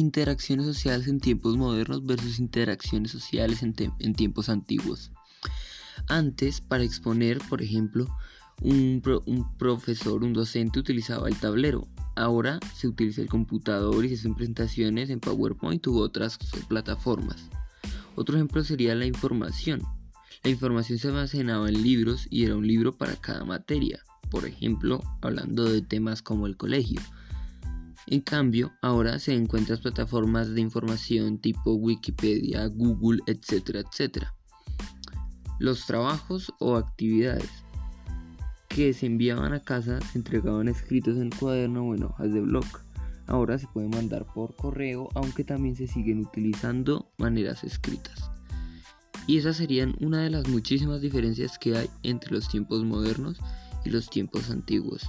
interacciones sociales en tiempos modernos versus interacciones sociales en, tiempos antiguos. Antes, para exponer, por ejemplo, un, profesor, un docente utilizaba el tablero. Ahora se utiliza el computador y se hacen presentaciones en PowerPoint u otras plataformas. Otro ejemplo sería la información. La información se almacenaba en libros y era un libro para cada materia. Por ejemplo, hablando de temas como el colegio. En cambio, ahora se encuentran plataformas de información tipo Wikipedia, Google, etcétera, etcétera. Los trabajos o actividades que se enviaban a casa se entregaban escritos en cuaderno o en hojas de blog. Ahora se pueden mandar por correo, aunque también se siguen utilizando maneras escritas. Y esas serían una de las muchísimas diferencias que hay entre los tiempos modernos y los tiempos antiguos.